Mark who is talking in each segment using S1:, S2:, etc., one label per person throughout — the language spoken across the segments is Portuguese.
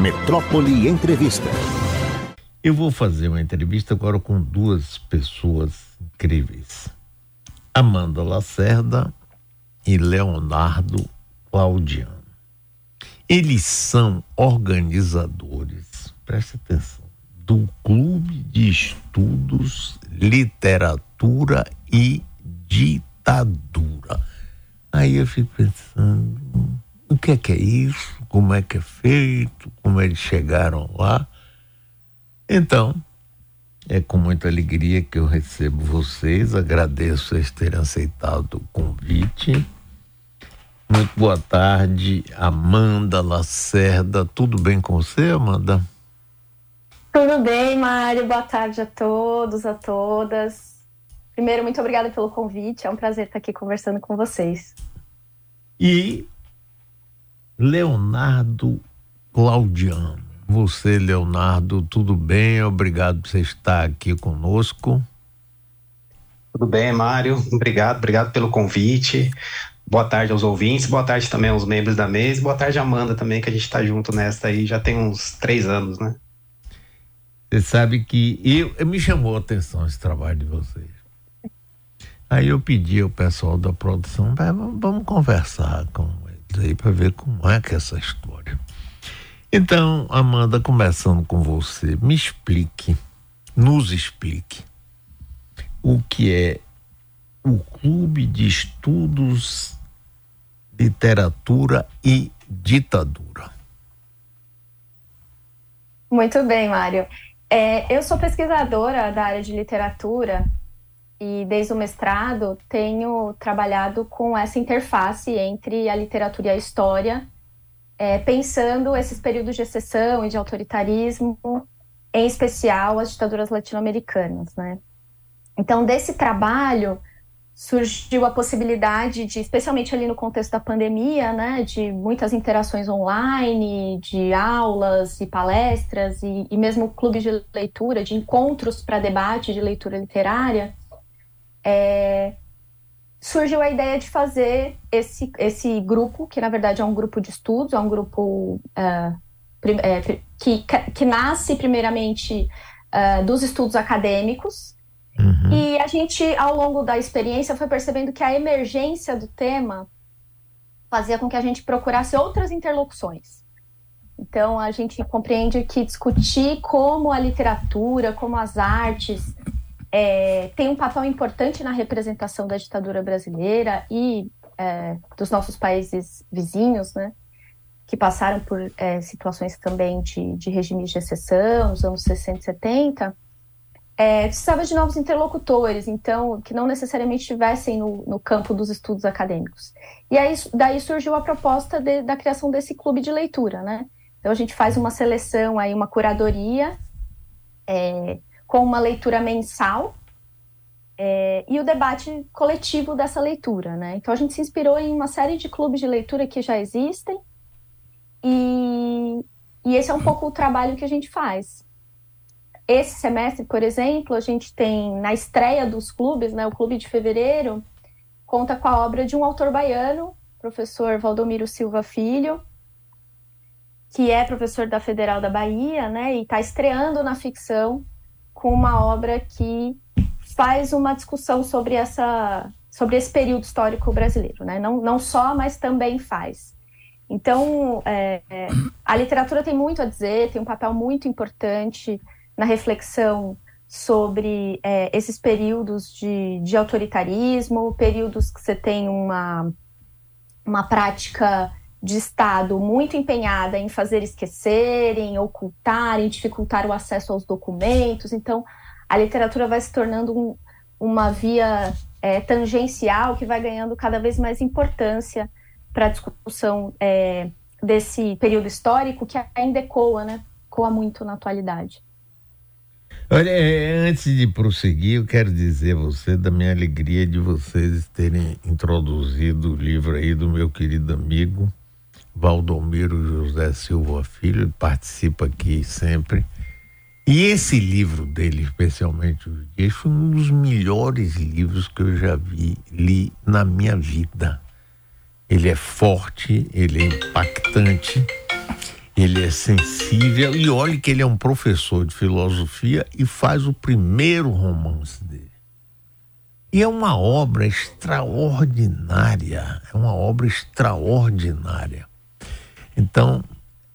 S1: Metrópole Entrevista.
S2: Eu vou fazer uma entrevista agora com duas pessoas incríveis. Amanda Lacerda e Leonardo Claudiano. Eles são organizadores, preste atenção, do Clube de Estudos Literatura e Ditadura. Aí eu fico pensando, o que é que é isso? Como é que é feito? Como eles chegaram lá? Então, é com muita alegria que eu recebo vocês, agradeço vocês terem aceitado o convite. Muito boa tarde, Amanda Lacerda. Tudo bem com você, Amanda?
S3: Tudo bem, Mário. Boa tarde a todos, a todas. Primeiro, muito obrigada pelo convite. É um prazer estar aqui conversando com vocês.
S2: E Leonardo Claudiano. Você, Leonardo, tudo bem? Obrigado por você estar aqui conosco.
S4: Tudo bem, Mário. Obrigado, obrigado pelo convite. Boa tarde aos ouvintes, boa tarde também aos membros da mesa, boa tarde, Amanda, também, que a gente está junto nesta aí já tem uns três anos, né?
S2: Você sabe que eu, eu me chamou a atenção esse trabalho de vocês. Aí eu pedi ao pessoal da produção, vamos, vamos conversar com aí para ver como é que é essa história. Então, Amanda, começando com você, me explique, nos explique o que é o Clube de Estudos Literatura e Ditadura.
S3: Muito bem, Mário. É, eu sou pesquisadora da área de literatura e desde o mestrado tenho trabalhado com essa interface entre a literatura e a história é, pensando esses períodos de exceção e de autoritarismo, em especial as ditaduras latino-americanas, né? Então, desse trabalho surgiu a possibilidade de, especialmente ali no contexto da pandemia, né, de muitas interações online, de aulas e palestras e, e mesmo clubes de leitura, de encontros para debate de leitura literária, é, surgiu a ideia de fazer esse, esse grupo, que na verdade é um grupo de estudos, é um grupo uh, é, que, que nasce primeiramente uh, dos estudos acadêmicos. Uhum. E a gente, ao longo da experiência, foi percebendo que a emergência do tema fazia com que a gente procurasse outras interlocuções. Então, a gente compreende que discutir como a literatura, como as artes é, tem um papel importante na representação da ditadura brasileira e é, dos nossos países vizinhos, né? Que passaram por é, situações também de, de regimes de exceção, nos anos 60 e 70, é, precisava de novos interlocutores, então, que não necessariamente estivessem no, no, campo dos estudos acadêmicos. E aí, daí surgiu a proposta de, da criação desse clube de leitura, né? Então, a gente faz uma seleção aí, uma curadoria, é, com uma leitura mensal é, e o debate coletivo dessa leitura, né? Então a gente se inspirou em uma série de clubes de leitura que já existem e, e esse é um pouco o trabalho que a gente faz. Esse semestre, por exemplo, a gente tem na estreia dos clubes, né? O Clube de Fevereiro conta com a obra de um autor baiano, professor Valdomiro Silva Filho, que é professor da Federal da Bahia, né? E está estreando na ficção com uma obra que faz uma discussão sobre essa sobre esse período histórico brasileiro, né? Não, não só, mas também faz. Então, é, é, a literatura tem muito a dizer, tem um papel muito importante na reflexão sobre é, esses períodos de, de, autoritarismo, períodos que você tem uma, uma prática de Estado muito empenhada em fazer esquecerem, ocultarem, dificultar o acesso aos documentos. Então, a literatura vai se tornando um, uma via é, tangencial que vai ganhando cada vez mais importância para a discussão é, desse período histórico que ainda ecoa, né? Ecoa muito na atualidade.
S2: Olha, é, antes de prosseguir, eu quero dizer a você da minha alegria de vocês terem introduzido o livro aí do meu querido amigo Valdomiro José Silva Filho, participa aqui sempre. E esse livro dele, especialmente os dias, foi um dos melhores livros que eu já vi, li na minha vida. Ele é forte, ele é impactante. ele é sensível e olhe que ele é um professor de filosofia e faz o primeiro romance dele. E é uma obra extraordinária, é uma obra extraordinária. Então,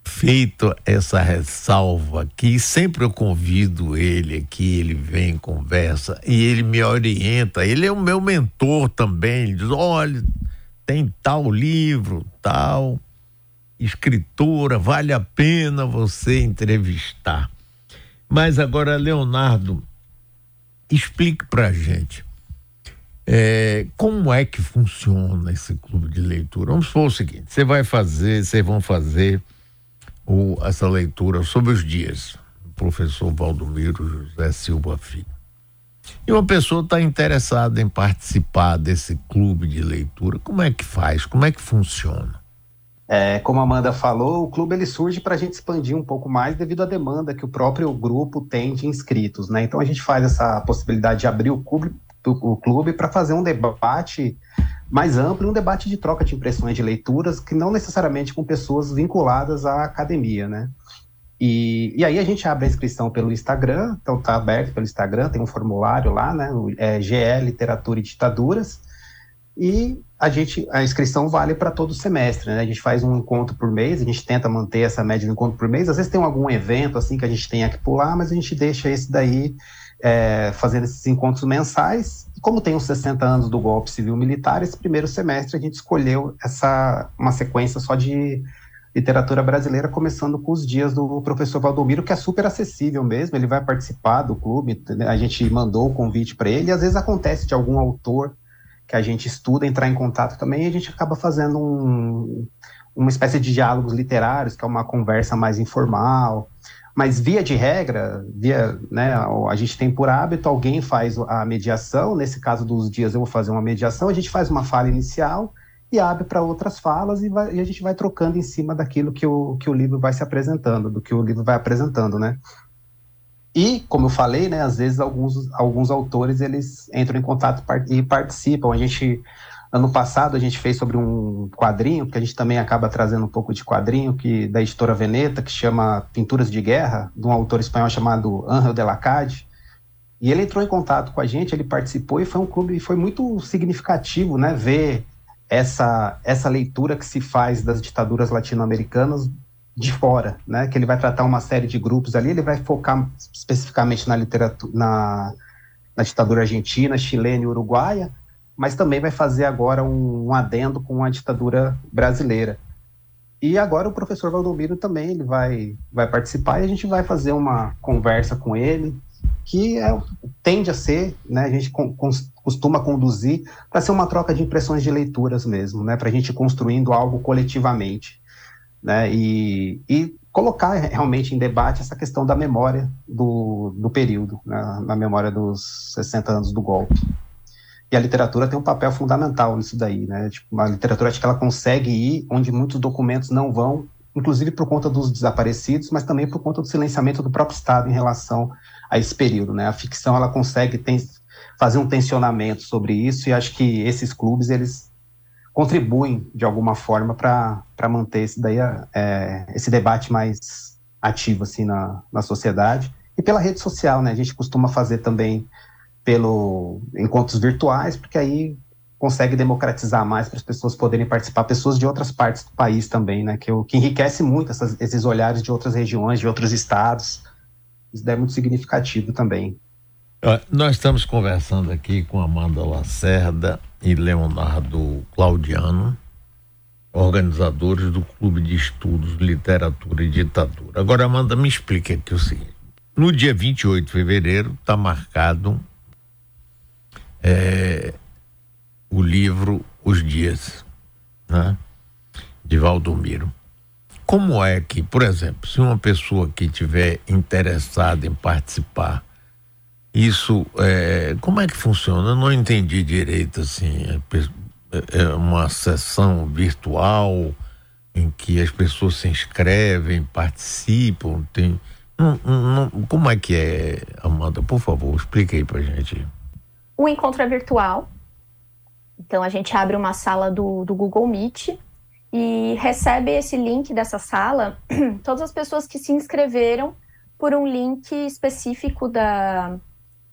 S2: feito essa ressalva aqui, sempre eu convido ele aqui, ele vem, conversa e ele me orienta. Ele é o meu mentor também. Ele diz: olha, tem tal livro, tal escritora, vale a pena você entrevistar. Mas agora, Leonardo, explique para a gente é, como é que funciona esse clube de leitura. Vamos supor o seguinte: você vai fazer, vocês vão fazer o, essa leitura sobre os dias, o professor Valdomiro José Silva Filho. E uma pessoa está interessada em participar desse clube de leitura, como é que faz? Como é que funciona?
S4: É, como a Amanda falou, o clube ele surge para a gente expandir um pouco mais devido à demanda que o próprio grupo tem de inscritos, né? Então a gente faz essa possibilidade de abrir o o clube para fazer um debate mais amplo, um debate de troca de impressões de leituras, que não necessariamente com pessoas vinculadas à academia, né? E, e aí a gente abre a inscrição pelo Instagram, então está aberto pelo Instagram, tem um formulário lá, né? É GE Literatura e Ditaduras e a gente a inscrição vale para todo semestre, né? A gente faz um encontro por mês, a gente tenta manter essa média de encontro por mês. Às vezes tem algum evento assim que a gente tenha que pular, mas a gente deixa esse daí é, fazendo esses encontros mensais. Como tem os 60 anos do golpe civil militar, esse primeiro semestre a gente escolheu essa uma sequência só de literatura brasileira, começando com os dias do professor Valdomiro, que é super acessível mesmo. Ele vai participar do clube, a gente mandou o convite para ele. E às vezes acontece de algum autor que a gente estuda, entrar em contato também, e a gente acaba fazendo um, uma espécie de diálogos literários, que é uma conversa mais informal. Mas via de regra, via, né, a gente tem por hábito, alguém faz a mediação, nesse caso dos dias eu vou fazer uma mediação, a gente faz uma fala inicial e abre para outras falas e, vai, e, a gente vai trocando em cima daquilo que o, que o livro vai se apresentando, do que o livro vai apresentando, né? E, como eu falei, né, às vezes alguns, alguns autores eles entram em contato e participam. A gente, ano passado, a gente fez sobre um quadrinho, que a gente também acaba trazendo um pouco de quadrinho, que da editora Veneta, que chama Pinturas de Guerra, de um autor espanhol chamado Angel de la Cade. E ele entrou em contato com a gente, ele participou e foi um clube, foi muito significativo, né, ver essa, essa leitura que se faz das ditaduras latino-americanas de fora, né? Que ele vai tratar uma série de grupos ali, ele vai focar especificamente na literatura, na, na ditadura argentina, chilena e uruguaia, mas também vai fazer agora um, um, adendo com a ditadura brasileira. E agora o professor Valdomiro também ele vai, vai participar e a gente vai fazer uma conversa com ele, que é, tende a ser, né, a gente com, costuma conduzir para ser uma troca de impressões de leituras mesmo, né, para a gente ir construindo algo coletivamente né, e, e colocar realmente em debate essa questão da memória do, do período, né, na memória dos 60 anos do golpe. E a literatura tem um papel fundamental nisso daí, né? Tipo, a literatura acho que ela consegue ir onde muitos documentos não vão, inclusive por conta dos desaparecidos, mas também por conta do silenciamento do próprio Estado em relação a esse período, né? A ficção ela consegue tem, fazer um tensionamento sobre isso e acho que esses clubes eles contribuem de alguma forma para manter esse, daí, é, esse debate mais ativo assim, na, na sociedade. E pela rede social, né? A gente costuma fazer também pelo encontros virtuais, porque aí consegue democratizar mais para as pessoas poderem participar, pessoas de outras partes do país também, né? Que, que enriquece muito essas, esses olhares de outras regiões, de outros estados. Isso é muito significativo também.
S2: Nós estamos conversando aqui com Amanda Lacerda e Leonardo Claudiano, organizadores do Clube de Estudos Literatura e Ditadura. Agora, Amanda, me explique aqui o seguinte: no dia 28 de fevereiro está marcado é, o livro Os Dias, né, de Valdomiro. Como é que, por exemplo, se uma pessoa que tiver interessada em participar isso, é, como é que funciona? Eu não entendi direito, assim, é, é, é uma sessão virtual em que as pessoas se inscrevem, participam, tem... Não, não, como é que é, Amanda? Por favor, explique aí pra gente.
S3: O encontro é virtual, então a gente abre uma sala do, do Google Meet e recebe esse link dessa sala. Todas as pessoas que se inscreveram por um link específico da,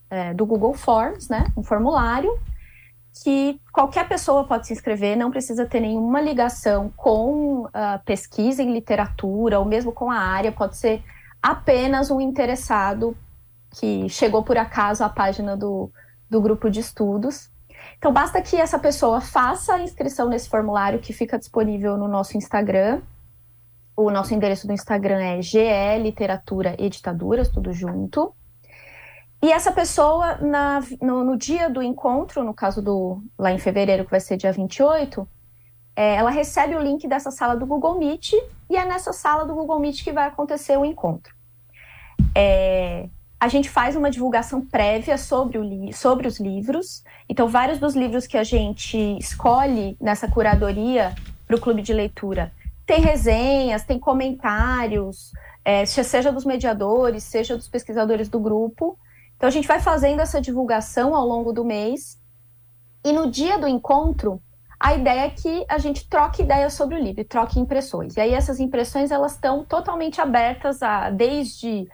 S3: é, do Google Forms, né? Um formulário que qualquer pessoa pode se inscrever, não precisa ter nenhuma ligação com uh, pesquisa em literatura ou mesmo com a área, pode ser apenas um interessado que chegou por acaso à página do, do grupo de estudos. Então, basta que essa pessoa faça a inscrição nesse formulário que fica disponível no nosso Instagram. O nosso endereço do Instagram é GE Literatura Editaduras, tudo junto. E essa pessoa, na, no, no, dia do encontro, no caso do lá em fevereiro, que vai ser dia 28, é, ela recebe o link dessa sala do Google Meet e é nessa sala do Google Meet que vai acontecer o encontro. É, a gente faz uma divulgação prévia sobre, o sobre os livros. Então, vários dos livros que a gente escolhe nessa curadoria para o clube de leitura tem resenhas, tem comentários, é, seja dos mediadores, seja dos pesquisadores do grupo. Então a gente vai fazendo essa divulgação ao longo do mês. E no dia do encontro, a ideia é que a gente troque ideias sobre o livro, troque impressões. E aí essas impressões elas estão totalmente abertas a desde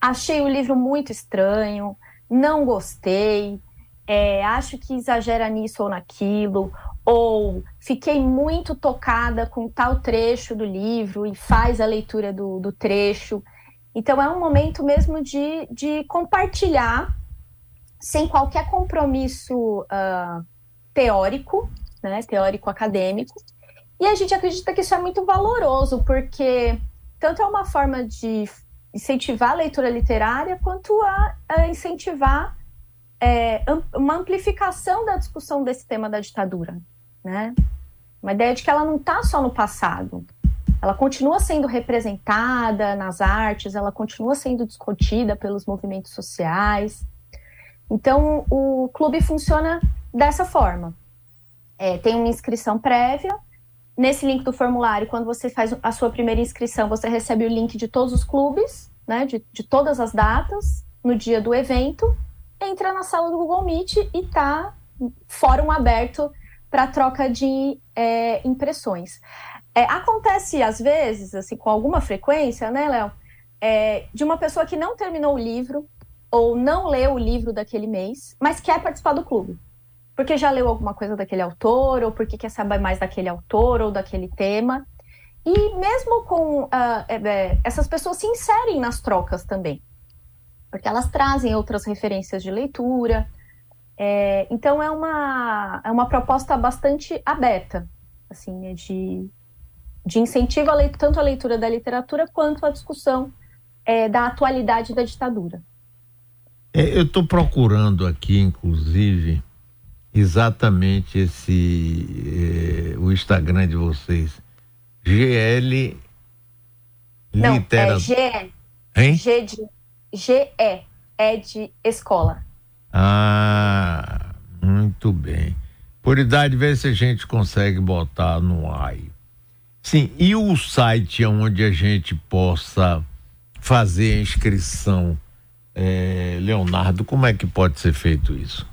S3: achei o livro muito estranho, não gostei, é, acho que exagera nisso ou naquilo, ou fiquei muito tocada com tal trecho do livro e faz a leitura do, do trecho. Então, é um momento mesmo de, de compartilhar, sem qualquer compromisso uh, teórico, né, teórico-acadêmico. E a gente acredita que isso é muito valoroso, porque tanto é uma forma de incentivar a leitura literária, quanto a, a incentivar é, uma amplificação da discussão desse tema da ditadura. Né? Uma ideia de que ela não está só no passado, ela continua sendo representada nas artes, ela continua sendo discutida pelos movimentos sociais. Então, o clube funciona dessa forma. É, tem uma inscrição prévia. Nesse link do formulário, quando você faz a sua primeira inscrição, você recebe o link de todos os clubes, né, de, de todas as datas, no dia do evento, entra na sala do Google Meet e tá fórum aberto para troca de é, impressões. É, acontece, às vezes, assim, com alguma frequência, né, Léo? É, de uma pessoa que não terminou o livro ou não leu o livro daquele mês, mas quer participar do clube. Porque já leu alguma coisa daquele autor, ou porque quer saber mais daquele autor ou daquele tema. E mesmo com uh, essas pessoas se inserem nas trocas também, porque elas trazem outras referências de leitura. É, então é uma, é uma proposta bastante aberta, assim, né, de, de incentivo a tanto a leitura da literatura quanto a discussão é, da atualidade da ditadura.
S2: É, eu estou procurando aqui, inclusive, exatamente esse é, o Instagram de vocês. GL
S3: Não, é GE. Hein? G de GE é de escola.
S2: Ah, muito bem. Por idade, vê se a gente consegue botar no AI. Sim, e o site onde a gente possa fazer a inscrição, é, Leonardo, como é que pode ser feito isso?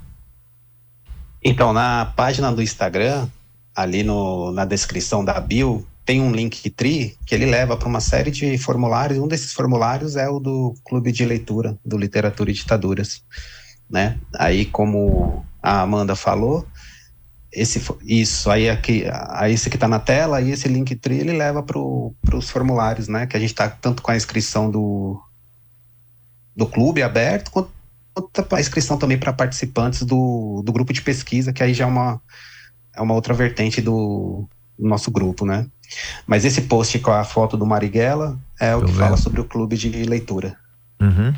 S4: Então, na página do Instagram, ali no, na descrição da bio, tem um link tri que ele leva para uma série de formulários. Um desses formulários é o do Clube de Leitura, do Literatura e Ditaduras. Né? Aí, como a Amanda falou, esse, isso, aí, aqui, aí esse que está na tela, aí esse link tree ele leva para os formulários, né? Que a gente está tanto com a inscrição do, do clube aberto, quanto a inscrição também para participantes do, do grupo de pesquisa, que aí já é uma, é uma outra vertente do, do nosso grupo, né? Mas esse post com a foto do Marighella é o tô que vendo. fala sobre o clube de leitura.
S2: Uhum.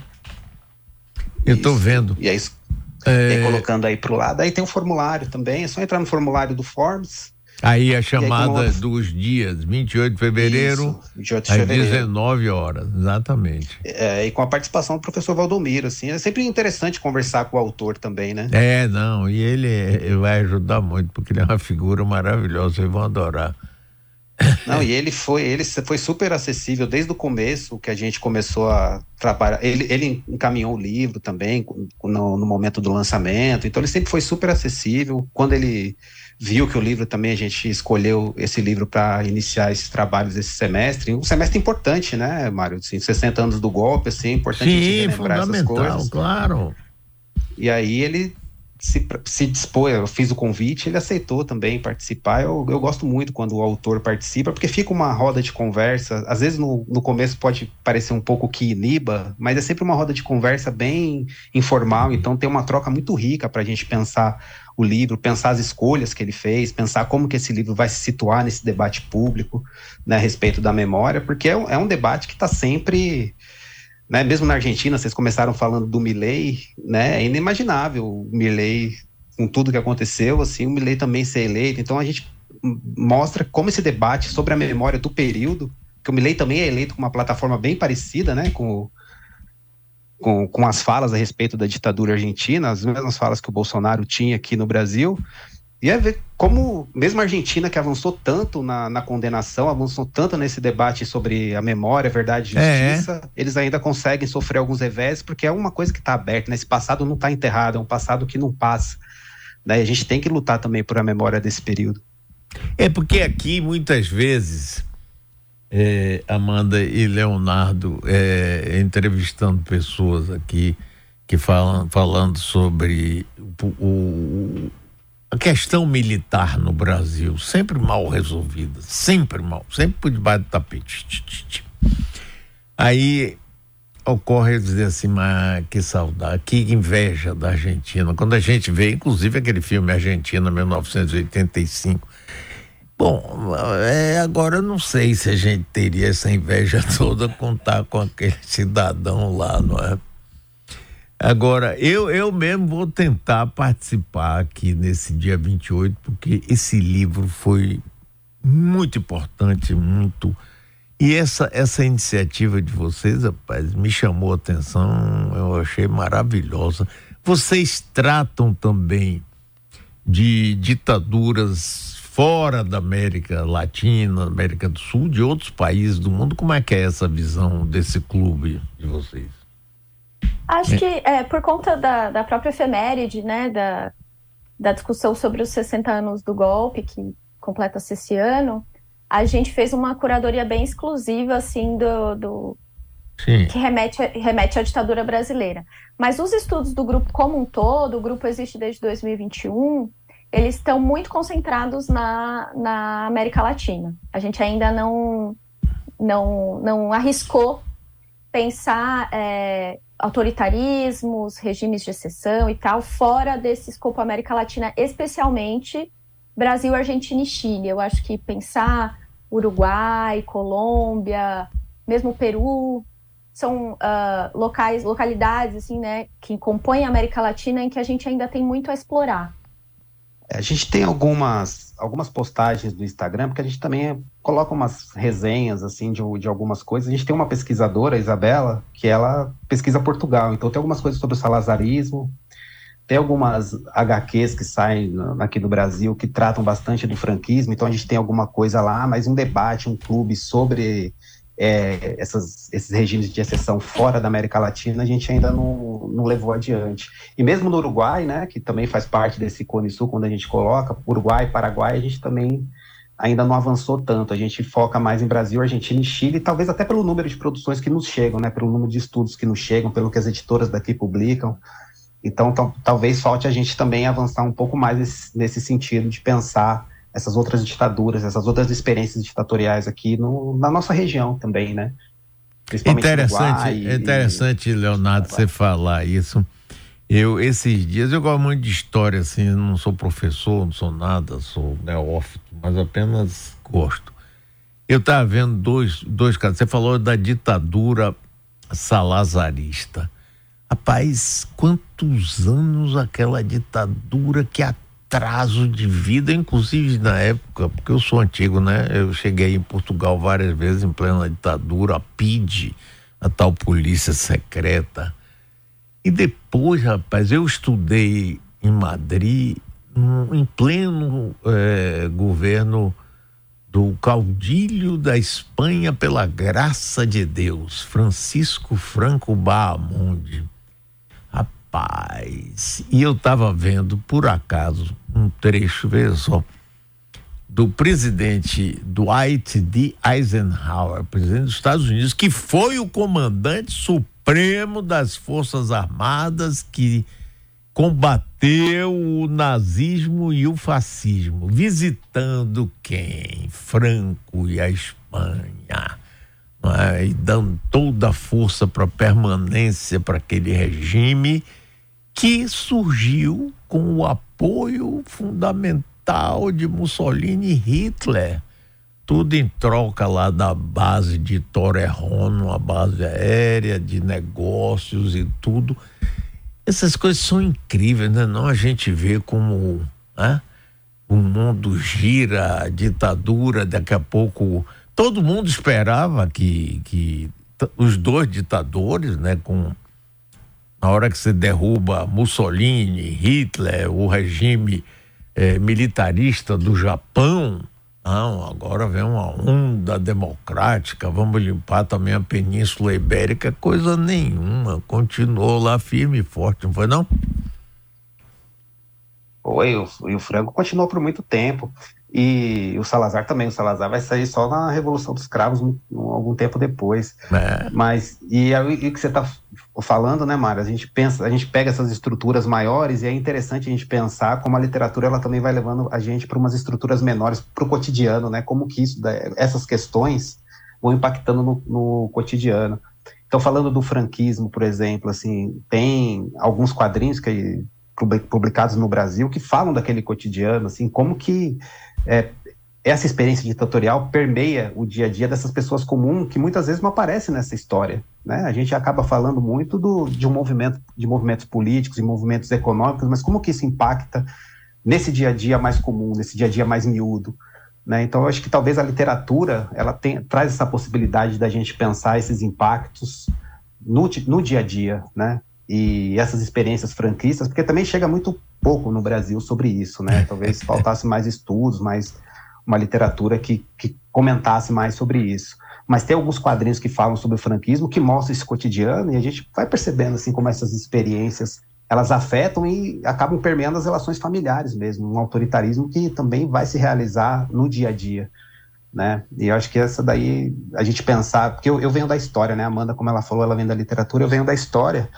S2: Eu estou vendo.
S4: E é isso é... colocando aí para o lado. Aí tem um formulário também, é só entrar no formulário do Forms.
S2: Aí a chamada aí, dos dias, 28 de fevereiro, Isso, 28 de às fevereiro. 19 horas, exatamente.
S4: É, e com a participação do professor Valdomiro, assim, é sempre interessante conversar com o autor também, né?
S2: É, não, e ele, ele vai ajudar muito, porque ele é uma figura maravilhosa, vocês vão adorar.
S4: Não, e ele foi, ele foi super acessível desde o começo que a gente começou a trabalhar. Ele, ele encaminhou o livro também no, no, momento do lançamento, então ele sempre foi super acessível. Quando ele viu que o livro também a gente escolheu esse livro para iniciar esses trabalhos esse semestre, um semestre importante, né, Mário? Assim, 60 anos do golpe, assim, importante
S2: Sim, fundamental, claro.
S4: E aí ele se, se dispôs, eu fiz o convite, ele aceitou também participar. Eu, eu gosto muito quando o autor participa, porque fica uma roda de conversa. Às vezes no, no começo pode parecer um pouco que iniba, mas é sempre uma roda de conversa bem informal, então tem uma troca muito rica para a gente pensar o livro, pensar as escolhas que ele fez, pensar como que esse livro vai se situar nesse debate público né, a respeito da memória, porque é é um debate que está sempre né? Mesmo na Argentina, vocês começaram falando do Milley, né? É inimaginável o Milley, com tudo que aconteceu, assim, o Milley também ser eleito. Então a gente mostra como esse debate sobre a memória do período, que o Milley também é eleito com uma plataforma bem parecida, né? Com, com, com as falas a respeito da ditadura argentina, as mesmas falas que o Bolsonaro tinha aqui no Brasil. E é ver como, mesmo a Argentina, que avançou tanto na, na, condenação, avançou tanto nesse debate sobre a memória, verdade e é. justiça, é. eles ainda conseguem sofrer alguns revés, porque é uma coisa que está aberta, né? Esse passado não está enterrado, é um passado que não passa. Né? E a gente tem que lutar também por a memória desse período.
S2: É porque aqui, muitas vezes, é, Amanda e Leonardo, é, entrevistando pessoas aqui que falam falando sobre o, o a questão militar no Brasil, sempre mal resolvida, sempre mal, sempre por debaixo do tapete. Aí ocorre dizer assim, mas que saudade, que inveja da Argentina. Quando a gente vê, inclusive aquele filme Argentina 1985. Bom, é, agora eu não sei se a gente teria essa inveja toda contar com aquele cidadão lá, não é? Agora, eu, eu mesmo vou tentar participar aqui nesse dia 28, porque esse livro foi muito importante, muito. E essa, essa iniciativa de vocês, rapaz, me chamou a atenção, eu achei maravilhosa. Vocês tratam também de ditaduras fora da América Latina, América do Sul, de outros países do mundo. Como é que é essa visão desse clube de vocês?
S3: Acho é. que é, por conta da, da própria efeméride, né, da, da discussão sobre os 60 anos do golpe, que completa-se esse ano, a gente fez uma curadoria bem exclusiva, assim, do, do que remete, remete à ditadura brasileira. Mas os estudos do grupo como um todo, o grupo existe desde 2021, eles estão muito concentrados na, na América Latina. A gente ainda não, não, não arriscou pensar é, autoritarismos, regimes de exceção e tal, fora desse escopo América Latina, especialmente Brasil, Argentina e Chile. Eu acho que pensar Uruguai, Colômbia, mesmo Peru, são uh, locais, localidades assim, né, que compõem a América Latina em que a gente ainda tem muito a explorar.
S4: A gente tem algumas, algumas postagens do Instagram, porque a gente também coloca umas resenhas, assim, de, de algumas coisas. A gente tem uma pesquisadora, Isabela, que ela pesquisa Portugal. Então tem algumas coisas sobre o salazarismo, tem algumas HQs que saem aqui no Brasil que tratam bastante do franquismo. Então a gente tem alguma coisa lá, mas um debate, um clube sobre é, essas, esses regimes de exceção fora da América Latina, a gente ainda não, não levou adiante. E mesmo no Uruguai, né, que também faz parte desse Cone Sul, quando a gente coloca Uruguai, Paraguai, a gente também ainda não avançou tanto. A gente foca mais em Brasil, Argentina e Chile, talvez até pelo número de produções que nos chegam, né, pelo número de estudos que nos chegam, pelo que as editoras daqui publicam. Então, talvez falte a gente também avançar um pouco mais nesse, nesse sentido de pensar essas outras ditaduras, essas outras experiências ditatoriais aqui no, na nossa região também, né?
S2: Interessante, Uruguai, interessante, e... Leonardo, você falar isso. Eu, esses dias, eu gosto muito de história, assim, não sou professor, não sou nada, sou neófito, mas apenas gosto. Eu estava vendo dois, dois casos. Você falou da ditadura salazarista. Rapaz, quantos anos aquela ditadura que até atraso de vida, inclusive na época, porque eu sou antigo, né? Eu cheguei em Portugal várias vezes em plena ditadura, a PID, a tal polícia secreta. E depois, rapaz, eu estudei em Madrid, em pleno é, governo do caudilho da Espanha pela graça de Deus, Francisco Franco Bahamonde. Rapaz, e eu estava vendo por acaso um trecho, veja só, do presidente Dwight D. Eisenhower, presidente dos Estados Unidos, que foi o comandante supremo das Forças Armadas que combateu o nazismo e o fascismo, visitando quem? Franco e a Espanha, é? e dando toda a força para permanência para aquele regime que surgiu com o apoio fundamental de Mussolini e Hitler. Tudo em troca lá da base de Torrejon, uma base aérea, de negócios e tudo essas coisas são incríveis, né? Não a gente vê como né? o mundo gira, a ditadura, daqui a pouco. Todo mundo esperava que, que os dois ditadores, né, com na hora que você derruba Mussolini, Hitler, o regime eh, militarista do Japão, não, agora vem uma onda democrática, vamos limpar também a Península Ibérica, coisa nenhuma, continuou lá firme e forte, não foi não?
S4: Foi, e o Franco continuou por muito tempo. E o Salazar também, o Salazar vai sair só na Revolução dos Cravos um, um, algum tempo depois. É. Mas, e o que você está falando, né, Mário? A gente pensa, a gente pega essas estruturas maiores e é interessante a gente pensar como a literatura ela também vai levando a gente para umas estruturas menores, para o cotidiano, né? Como que isso, essas questões vão impactando no, no cotidiano. Então, falando do franquismo, por exemplo, assim, tem alguns quadrinhos que publicados no Brasil que falam daquele cotidiano, assim, como que é, essa experiência ditatorial permeia o dia a dia dessas pessoas comuns que muitas vezes não aparecem nessa história. Né? A gente acaba falando muito do, de um movimento, de movimentos políticos e movimentos econômicos, mas como que isso impacta nesse dia a dia mais comum, nesse dia a dia mais miúdo? Né? Então, eu acho que talvez a literatura ela tem, traz essa possibilidade da gente pensar esses impactos no, no dia a dia, né? E essas experiências franquistas, porque também chega muito pouco no Brasil sobre isso, né? Talvez faltasse mais estudos, mais uma literatura que, que comentasse mais sobre isso. Mas tem alguns quadrinhos que falam sobre o franquismo, que mostram esse cotidiano, e a gente vai percebendo assim como essas experiências elas afetam e acabam permeando as relações familiares mesmo, um autoritarismo que também vai se realizar no dia a dia, né? E eu acho que essa daí, a gente pensar, porque eu, eu venho da história, né? Amanda, como ela falou, ela vem da literatura, eu venho da história,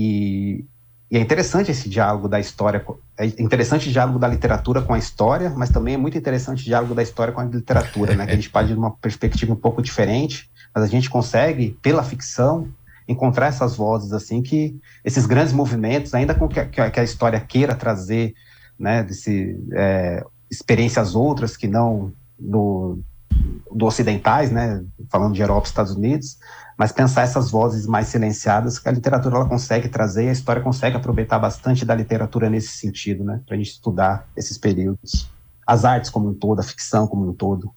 S4: e, e é interessante esse diálogo da história, é interessante o diálogo da literatura com a história, mas também é muito interessante o diálogo da história com a literatura, né? Que a gente parte de uma perspectiva um pouco diferente, mas a gente consegue, pela ficção, encontrar essas vozes, assim, que esses grandes movimentos, ainda com que, que a história queira trazer, né, desse, é, experiências outras que não do, do ocidentais, né, falando de Europa e Estados Unidos, mas pensar essas vozes mais silenciadas que a literatura ela consegue trazer a história consegue aproveitar bastante da literatura nesse sentido, né, para a gente estudar esses períodos, as artes como um todo, a ficção como um todo.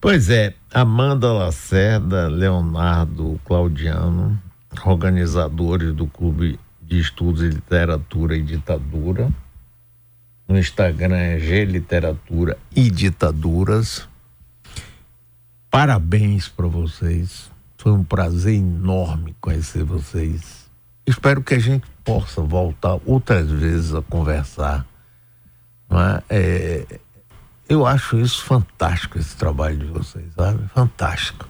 S2: Pois é, Amanda Lacerda, Leonardo Claudiano, organizadores do Clube de Estudos de Literatura e Ditadura. No Instagram é G Literatura e Ditaduras. Parabéns para vocês. Foi um prazer enorme conhecer vocês. Espero que a gente possa voltar outras vezes a conversar. É? É, eu acho isso fantástico, esse trabalho de vocês, sabe? Fantástico.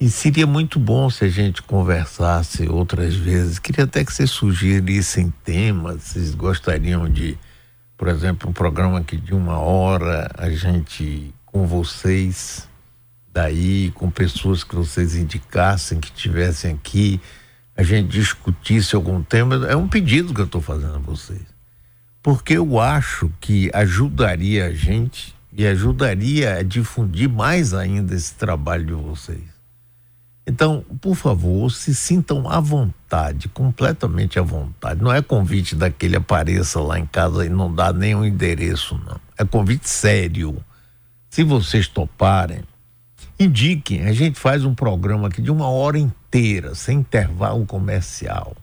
S2: E seria muito bom se a gente conversasse outras vezes. Queria até que vocês sugerissem temas, vocês gostariam de, por exemplo, um programa aqui de uma hora, a gente com vocês daí, com pessoas que vocês indicassem, que estivessem aqui, a gente discutisse algum tema. É um pedido que eu estou fazendo a vocês. Porque eu acho que ajudaria a gente e ajudaria a difundir mais ainda esse trabalho de vocês. Então, por favor, se sintam à vontade, completamente à vontade. Não é convite daquele apareça lá em casa e não dá nenhum endereço, não. É convite sério. Se vocês toparem, indiquem. A gente faz um programa aqui de uma hora inteira, sem intervalo comercial,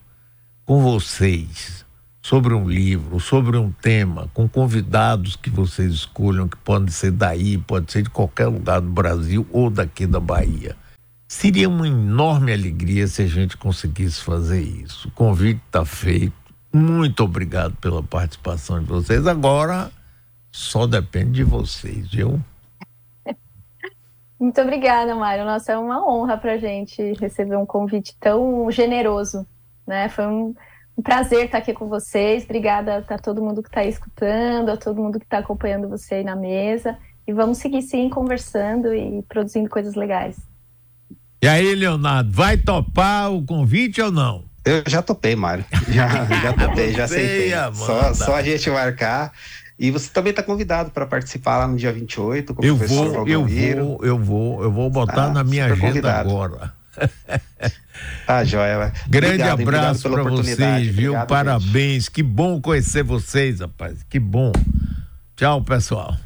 S2: com vocês, sobre um livro, sobre um tema, com convidados que vocês escolham, que podem ser daí, pode ser de qualquer lugar do Brasil ou daqui da Bahia. Seria uma enorme alegria se a gente conseguisse fazer isso. O convite está feito. Muito obrigado pela participação de vocês. Agora só depende de vocês, viu?
S3: Muito obrigada, Mário. Nossa, é uma honra para a gente receber um convite tão generoso, né? Foi um, um prazer estar aqui com vocês. Obrigada a todo mundo que está escutando, a todo mundo que está acompanhando você aí na mesa. E vamos seguir sim conversando e produzindo coisas legais.
S2: E aí, Leonardo, vai topar o convite ou não?
S4: Eu já topei, Mário. Já, já topei, já aceitei. Só, só a gente marcar. E você também está convidado para participar lá no dia 28 com o
S2: eu professor vou, Eu vou, eu vou, eu vou botar ah, na minha agenda convidado. agora.
S4: Tá, joia.
S2: Grande obrigado, abraço para vocês, viu? Obrigado, Parabéns. Gente. Que bom conhecer vocês, rapaz. Que bom. Tchau, pessoal.